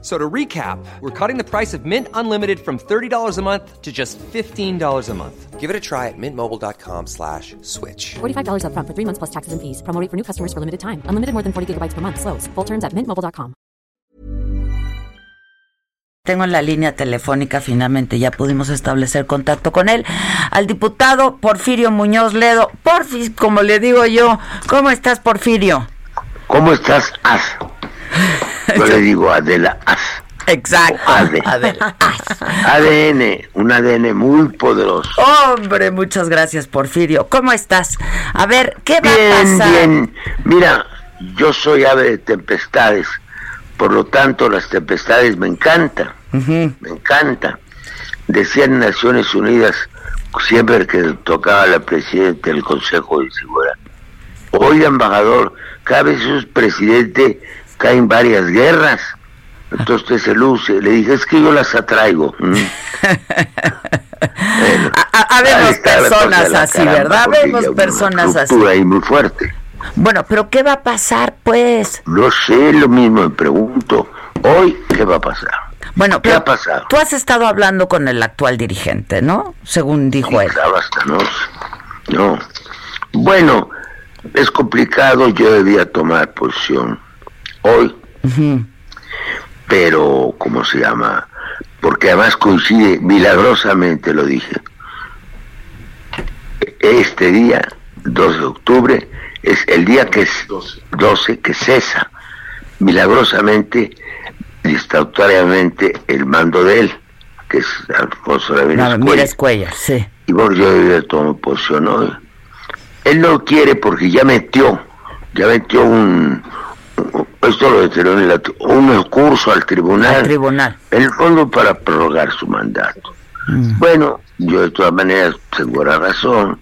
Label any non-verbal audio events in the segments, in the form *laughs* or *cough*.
So to recap, we're cutting the price of Mint Unlimited from $30 a month to just $15 a month. Give it a try at mintmobile.com slash switch. $45 up front for three months plus taxes and fees. Promo rate for new customers for limited time. Unlimited more than 40 gigabytes per month. Slows. Full terms at mintmobile.com. Tengo en la línea telefónica, finalmente ya pudimos establecer contacto con él, al diputado Porfirio Muñoz Ledo. Porfis, como le digo yo. ¿Cómo estás, Porfirio? ¿Cómo estás, As? Yo le *laughs* digo Adela As. Exacto. AD. Adela. ADN, un ADN muy poderoso. Hombre, muchas gracias, Porfirio. ¿Cómo estás? A ver, ¿qué va a Bien, pasar? bien. Mira, yo soy ave de tempestades, por lo tanto las tempestades me encantan, me encantan. Decían Naciones Unidas siempre que tocaba la presidenta del Consejo de Seguridad. Oiga, embajador, cada vez es presidente caen varias guerras. Entonces usted se luce. Le dije, es que yo las atraigo. *laughs* Mm. Bueno, A- a- cosa personas así, caramba, ¿verdad? una personas así. ahí muy fuerte. Bueno, pero ¿qué va a pasar, pues? No sé, lo mismo me pregunto. Hoy, ¿qué va a pasar? Bueno, ¿Qué ha pasado? tú has estado hablando con el actual dirigente, ¿no? Según dijo él. Ya basta, ¿no? No. Bueno, es complicado, yo debía tomar posición hoy, pero, ¿cómo se llama? Porque además coincide, milagrosamente lo dije. Este día, 2 de octubre, es el día que es 12, que cesa milagrosamente, estatutariamente, el mando de él, que es Alfonso Ramírez Mira, Cuellar. Sí. Y yo debía tomar posición hoy. Él no quiere porque ya metió, ya metió un, un- esto lo determinó en la- un recurso al tribunal. Al tribunal. El fondo para prorrogar su mandato. Mm. Bueno, yo de todas maneras tengo la razón,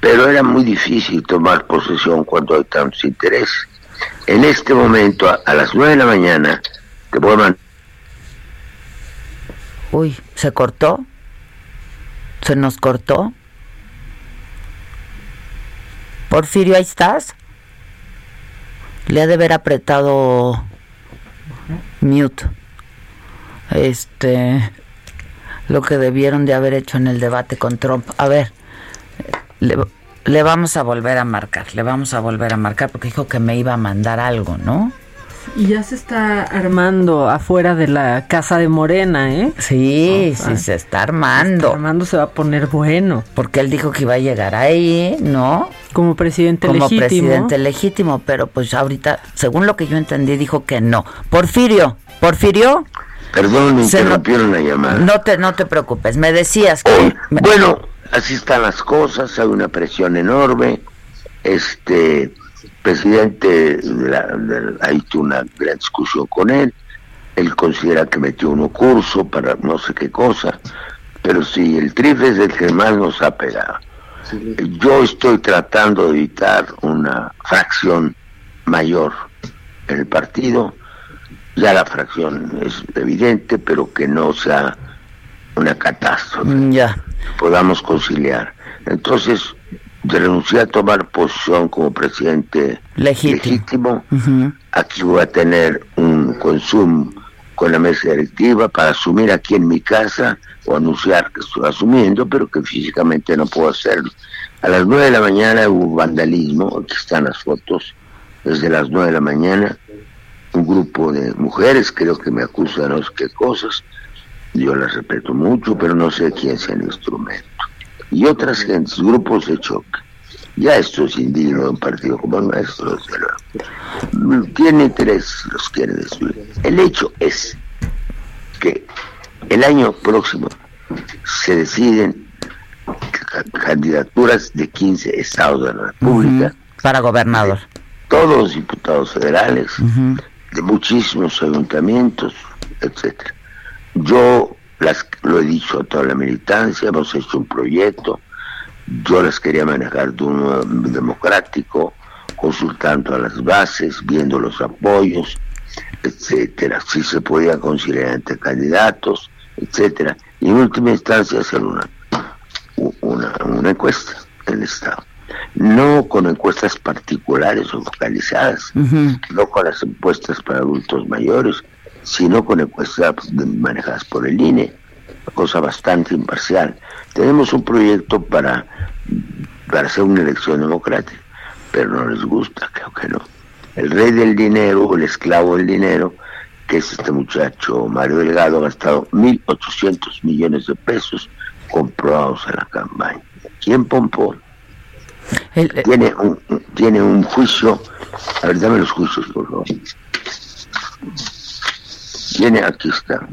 pero era muy difícil tomar posesión cuando hay tantos intereses. En este momento, a, a las nueve de la mañana, te voy a mandar Uy, ¿se cortó? ¿Se nos cortó? Porfirio, ¿ahí estás? Le ha de haber apretado mute. Este, lo que debieron de haber hecho en el debate con Trump. A ver, le, vamos a volver a marcar, le vamos a volver a marcar porque dijo que me iba a mandar algo, ¿no? Y ya se está armando afuera de la casa de Morena, ¿eh? Sí, sí, se está armando. Armando se va a poner bueno. Porque él dijo que iba a llegar ahí, ¿no? Como presidente Como legítimo. presidente legítimo, pero pues ahorita, según lo que yo entendí, dijo que no. Porfirio, Porfirio, Perdón, me Se no- interrumpieron la llamada. no te, no te preocupes, me decías que... Hoy, me- bueno, así están las cosas, hay una presión enorme. Este presidente, de la- de la- una gran discusión con él. Él considera que metió uno curso para no sé qué cosa, pero sí, el trife es el que más nos ha pegado. Yo estoy tratando de evitar una fracción mayor en el partido. Ya la fracción es evidente, pero que no sea una catástrofe Ya, podamos conciliar. Entonces, renuncié a tomar posición como presidente Legítimo. Aquí voy a tener un consumo con la mesa directiva para asumir aquí en mi casa o anunciar que estoy asumiendo, pero que físicamente no puedo hacerlo. A las nueve de la mañana hubo vandalismo, aquí están las fotos, desde las nueve de la mañana, un grupo de mujeres creo que me acusan no sé qué cosas, yo las respeto mucho, pero no sé quién sea el instrumento. Y otras gentes, grupos de choque. Ya esto es indigno de un partido como el nuestro, desde luego. Tiene interés, los quiere destruir. El hecho es que el año próximo se deciden ca- candidaturas de 15 estados de la República, para gobernador. todos los diputados federales, Ujú. de muchísimos ayuntamientos, etcétera. Yo las lo he dicho a toda la militancia, hemos hecho un proyecto, yo las quería manejar de un democrático, consultando a las bases, viendo los apoyos. etcétera, si se podía considerar entre candidatos, etcétera, y en última instancia hacer una, una, una encuesta en el Estado. No con encuestas particulares o focalizadas, no con las encuestas para adultos mayores, sino con encuestas manejadas por el INE, cosa bastante imparcial. Tenemos un proyecto para, para hacer una elección democrática, pero no les gusta, creo que no. El rey del dinero, el esclavo del dinero, que es este muchacho Mario Delgado, ha gastado 1.800 millones de pesos comprobados en la campaña. ¿Quién pompó? Eh, tiene, un, tiene un juicio, a ver, dame los juicios, por favor. Tiene, aquí está.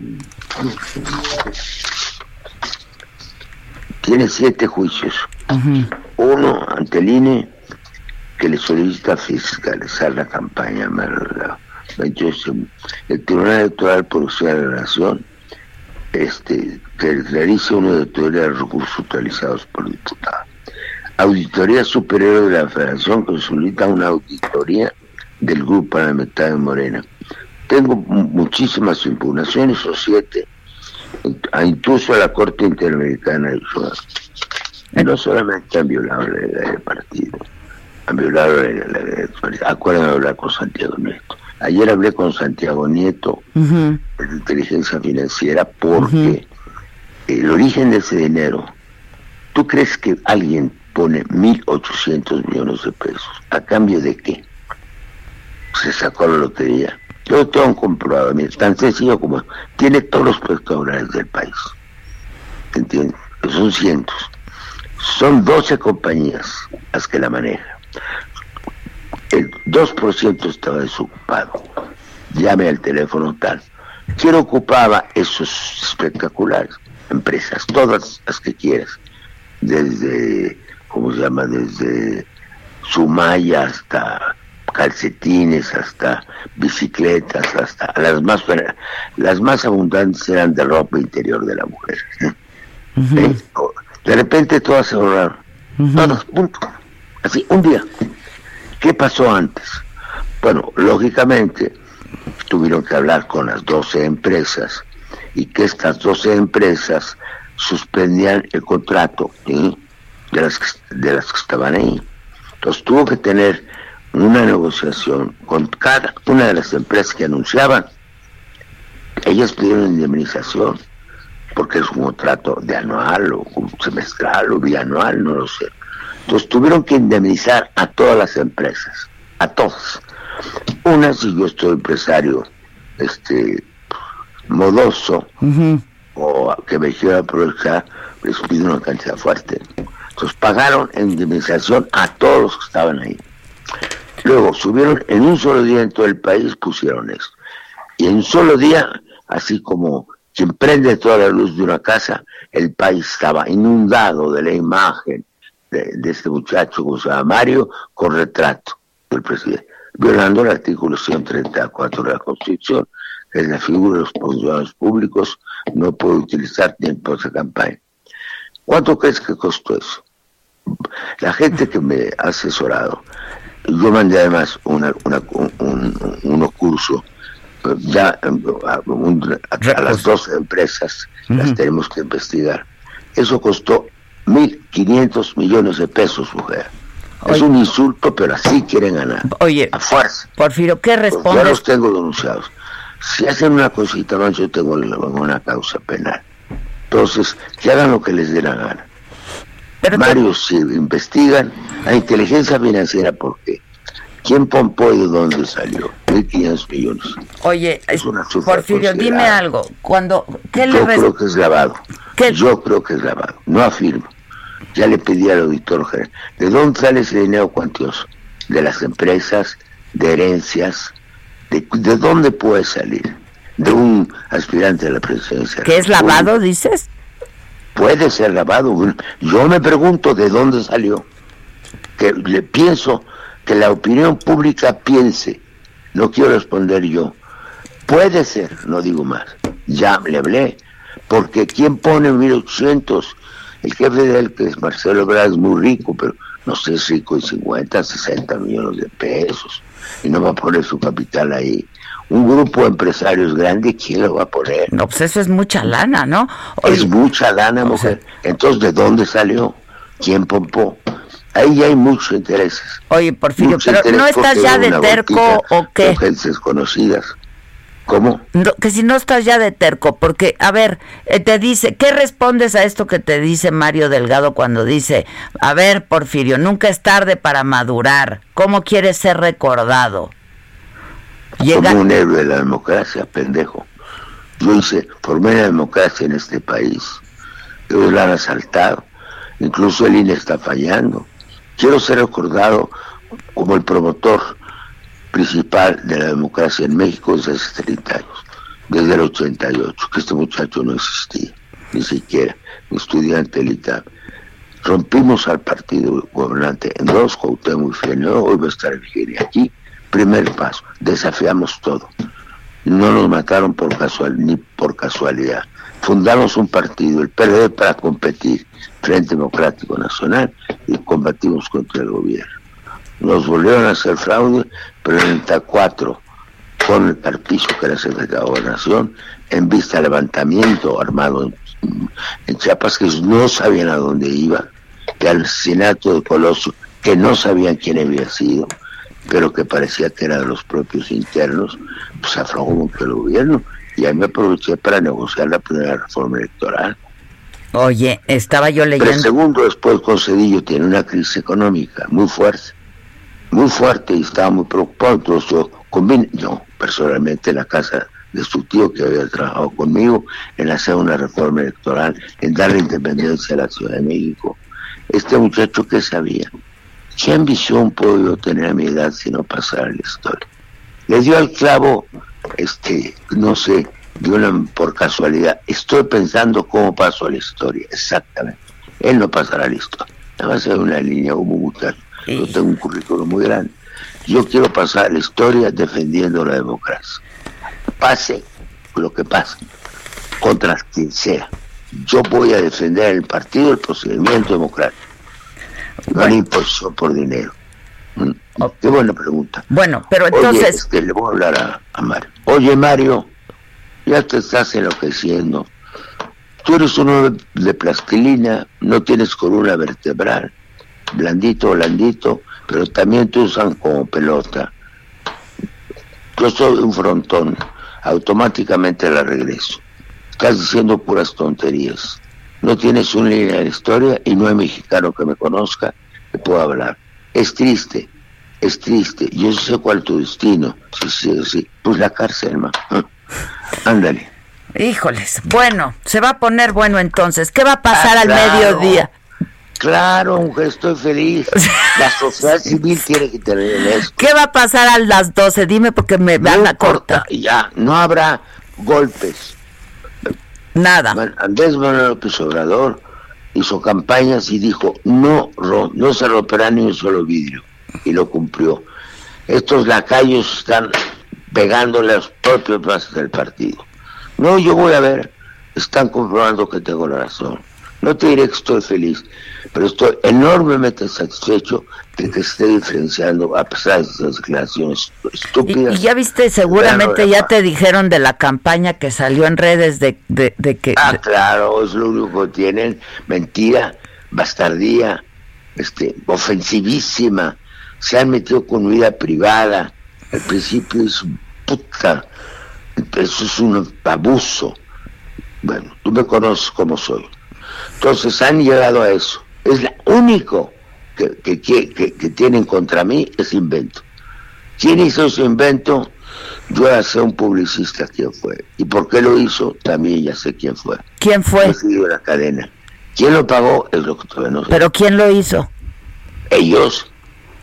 Tiene siete juicios. Uno ante el INE, que le solicita fiscalizar la campaña El Tribunal Electoral por la Nación este, que realice una auditoría de recursos utilizados por diputados. Auditoría Superior de la Federación que solicita una auditoría del Grupo Parlamentario de Morena. Tengo muchísimas impugnaciones, o siete, incluso a la Corte Interamericana de No solamente han violado la ley del partido, han violado la ley del partido. Acuérdenme de hablar con Santiago Nieto. Ayer hablé con Santiago Nieto de inteligencia financiera porque el origen de ese dinero, ¿tú crees que alguien pone 1.800 millones de pesos? ¿A cambio de qué? Se sacó la lotería. Yo tengo comprobado, mira, tan sencillo como tiene todos los pescadores del país. ¿Entiendes? Son cientos. Son 12 compañías las que la manejan el 2% estaba desocupado. Llame al teléfono tal. ¿Quién ocupaba esos espectaculares? Empresas, todas las que quieras. Desde, ¿cómo se llama? Desde Sumaya hasta calcetines, hasta bicicletas, hasta las más las más abundantes eran de ropa interior de la mujer. *laughs* ¿Eh? De repente todas se ahorraron. Todas, punto. Así, un día. ¿Qué pasó antes? Bueno, lógicamente tuvieron que hablar con las 12 empresas y que estas 12 empresas suspendían el contrato de, las, de las que estaban ahí. Entonces tuvo que tener una negociación con cada una de las empresas que anunciaban. Ellas pidieron indemnización porque es un contrato de anual o semestral o bianual, no lo sé. Entonces tuvieron que indemnizar a todas las empresas, a todas. Una, si yo estoy empresario este modoso o que me quiera aprovechar, les pido una cantidad fuerte. Entonces pagaron indemnización a todos los que estaban ahí. Luego subieron en un solo día en todo el país, pusieron eso. Y en un solo día, así como quien prende toda la luz de una casa, el país estaba inundado de la imagen, de, este muchacho que llama Mario con retrato del presidente, violando el artículo 134 de la Constitución, que es la figura de los funcionarios públicos, no puede utilizar tiempos de campaña. ¿Cuánto crees que costó eso? La gente que me ha asesorado, yo mandé además una, un, unos cursos ya a, las dos empresas, las tenemos que investigar. Eso costó 1.500 millones de pesos, mujer. es un insulto, pero así quieren ganar. Oye, a fuerza. Porfirio, ¿qué respondes? ya los tengo denunciados. Si hacen una cosita más, yo tengo una causa penal. Entonces, que hagan lo que les dé la gana. Pero Mario, si investigan la inteligencia financiera, ¿por qué? ¿Quién pompó y de dónde salió? 1.500 millones. Oye, es una Porfirio, dime algo. Cuando, ¿qué yo creo que es lavado. Yo creo que es lavado. No afirmo ya le pedí al auditor general, ¿de dónde sale ese dinero cuantioso? De las empresas, de herencias, de, dónde puede salir? De un aspirante a la presidencia. ¿Qué es lavado, dices? Puede ser lavado. Yo me pregunto de dónde salió. Que le pienso que la opinión pública piense. No quiero responder yo. Puede ser, no digo más. Ya le hablé. Porque ¿quién pone 1800 el jefe de él, que es Marcelo Ebrard, es muy rico, pero no sé, rico de 50, 60 millones de pesos. Y no va a poner su capital ahí. Un grupo de empresarios grande, ¿quién lo va a poner? No, pues eso es mucha lana, ¿no? es mucha lana, mujer. Entonces, ¿de dónde salió? ¿Quién pompó? Ahí ya hay muchos intereses. Oye, Porfirio, pero ¿no estás ya de terco o qué? Desconocidas. ¿Cómo? que si no estás ya de terco, porque, a ver, eh, te dice, ¿qué respondes a esto que te dice Mario Delgado cuando dice, a ver, Porfirio, nunca es tarde para madurar, ¿cómo quieres ser recordado? Como un héroe de la democracia, pendejo. Yo hice, formé la democracia en este país. Ellos la han asaltado. Incluso el INE está fallando. Quiero ser recordado como el promotor principal de la democracia en México desde hace 30 años, desde el 88, que este muchacho no existía, ni siquiera, estudiante elita. Rompimos al partido gobernante en dos, Cuauhtémoc y Frenio, hoy va a estar Virginia aquí, primer paso, desafiamos todo. No nos mataron por casual, ni por casualidad. Fundamos un partido, el PRD, para competir, Frente Democrático Nacional, y combatimos contra el gobierno nos volvieron a hacer fraude, pero en el 34, con el Carpizo, que era secretario de Gobernación, en vista del levantamiento armado en, Chiapas, que no sabían a dónde iba, que al asesinato de Colosio, que no sabían quién había sido, pero que parecía que era de los propios internos, pues aflojó mucho el gobierno. Y ahí me aproveché para negociar la primera reforma electoral. Oye, estaba yo leyendo. Pero segundo después, Concedillo tiene una crisis económica muy fuerte muy fuerte y estaba muy preocupado. Entonces yo convine, yo personalmente en la casa de su tío que había trabajado conmigo en hacer una reforma electoral, en darle independencia a la Ciudad de México. Este muchacho que sabía, ¿qué ambición puedo yo tener a mi edad si no pasara la historia? Le dio al clavo, este, no sé, de por casualidad. Estoy pensando cómo pasó la historia, exactamente. Él no pasará la historia. Nada más una línea como muchacho. Yo tengo un currículo muy grande. Yo quiero pasar la historia defendiendo la democracia. Pase lo que pase, contra quien sea. Yo voy a defender el partido, el procedimiento democrático. No la imposición por dinero. Mm, qué buena pregunta. Bueno, pero entonces... Este, le voy a hablar a, a Mario. Oye, Mario, ya te estás enloqueciendo. Tú eres uno de plastilina, no tienes columna vertebral blandito, blandito, pero también te usan como pelota. Yo soy un frontón, automáticamente la regreso. Estás diciendo puras tonterías. No tienes una línea de historia y no hay mexicano que me conozca que pueda hablar. Es triste, es triste. Yo sé cuál es tu destino. Sí, sí, sí. Pues la cárcel, hermano. *laughs* Ándale. Híjoles, bueno, se va a poner bueno entonces. ¿Qué va a pasar ah, al mediodía? Claro, estoy feliz. *laughs* La sociedad civil tiene que tener esto. ¿Qué va a pasar a las 12? Dime porque me van a cortar. Ya, no habrá golpes. Nada. Andrés Manuel López Obrador hizo campañas y dijo, no, no se romperá ni un solo vidrio. Y lo cumplió. Estos lacayos están pegándole a los propios bases del partido. No, yo voy a ver. Están comprobando que tengo la razón. No te diré que estoy feliz, pero estoy enormemente satisfecho de que esté diferenciando a pesar de esas declaraciones estúpidas. Y, ya viste, seguramente ya te dijeron de la campaña que salió en redes de, de, que... Ah, claro, es lo único que tienen, mentira, bastardía, este, ofensivísima, se han metido con vida privada, al principio es puta, eso es un abuso. Bueno, tú me conoces como soy. Entonces han llegado a eso es lo único que, que, que, tienen contra mí, es invento. ¿Quién hizo ese invento? Yo ya sé un publicista quién fue. ¿Y por qué lo hizo? También ya sé quién fue. ¿Quién fue? la cadena. ¿Quién lo pagó? Es lo que todavía no sé. ¿Pero quién lo hizo? Ellos.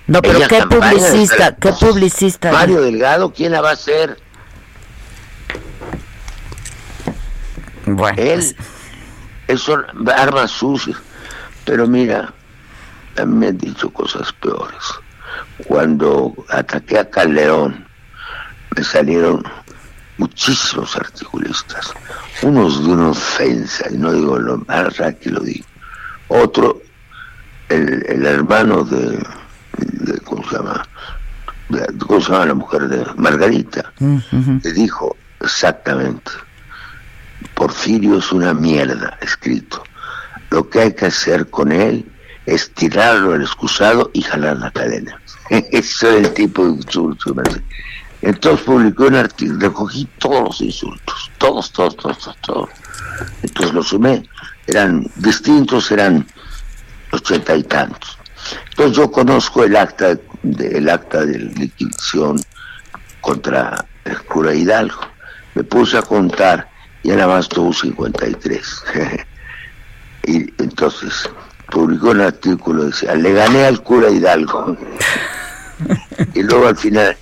No, pero ¿qué publicista? ¿Qué publicista? Mario Delgado, ¿quién la va a hacer? Bueno. Él. Son armas sucias. Pero mira, me han dicho cosas peores. Cuando ataqué a Calderón, me salieron muchísimos articulistas, unos de una ofensa, y no digo lo más que lo digo. Otro, el, hermano de, ¿cómo se llama? ¿cómo se llama la mujer de Margarita? Le dijo exactamente, Porfirio es una mierda, escrito. Lo que hay que hacer con él es tirarlo al excusado y jalar la cadena. *laughs* Eso es el tipo de insulto. Entonces publicó un artículo, recogí todos los insultos, todos, todos, todos, todos, todos. Entonces los sumé, eran distintos, eran ochenta y tantos. Entonces yo conozco el acta de, el acta de liquidación contra el cura Hidalgo. Me puse a contar y nada más tuvo 53. y entonces publicó un artículo, decía, le gané al cura Hidalgo. *laughs* y luego al final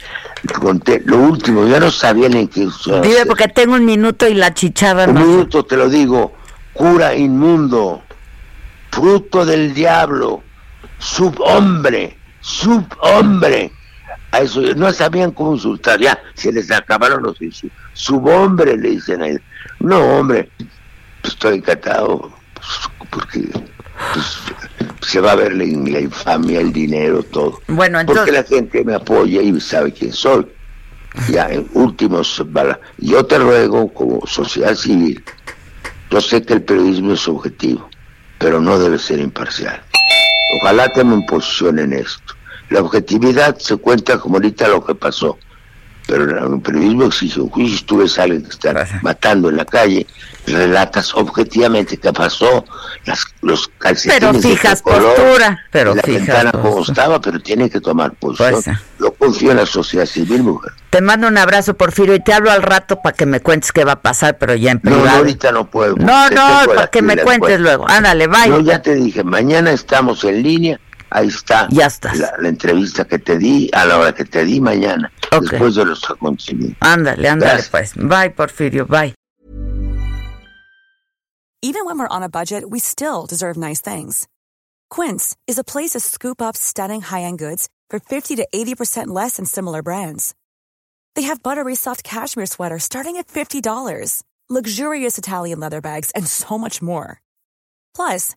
conté lo último, yo no sabía ni qué Dime porque tengo un minuto y la chichada Un minuto te lo digo, cura inmundo, fruto del diablo, subhombre, subhombre. A eso no sabían cómo insultar, ya se les acabaron los insultos. Subhombre le dicen a él. No, hombre, estoy encantado pues, porque pues, se va a ver la, infamia, el dinero, todo. Bueno, entonces... Porque la gente me apoya y sabe quién soy. Ya, en últimos, yo te ruego como sociedad civil, yo sé que el periodismo es objetivo, pero no debe ser imparcial. Ojalá tomen posición en esto. La objetividad se cuenta como ahorita lo que pasó, pero el periodismo exige un juicio. Tú ves a alguien que está matando en la calle, relatas objetivamente qué pasó, las, los calcetines pero fijas postura, pero la ventana como estaba, pero tiene que tomar posición. Pues, Lo confío en la sociedad civil, mujer. Te mando un abrazo, Porfirio, y te hablo al rato para que me cuentes qué va a pasar, pero ya en privado. No, ahorita no puedo. No, no, para que me cuentes luego. Ándale, bye. Yo ya te dije, mañana estamos en línea Ahí está. Ya está. La, entrevista que te di a la hora que te di mañana, Okay. después de los acontecimientos. Ándale, ándale pues. Bye, Porfirio, bye. Even when we're on a budget, we still deserve nice things. Quince is a place to scoop up stunning high-end goods for 50 to 80% less than similar brands. They have buttery soft cashmere sweaters starting at $50, luxurious Italian leather bags, and so much more. Plus,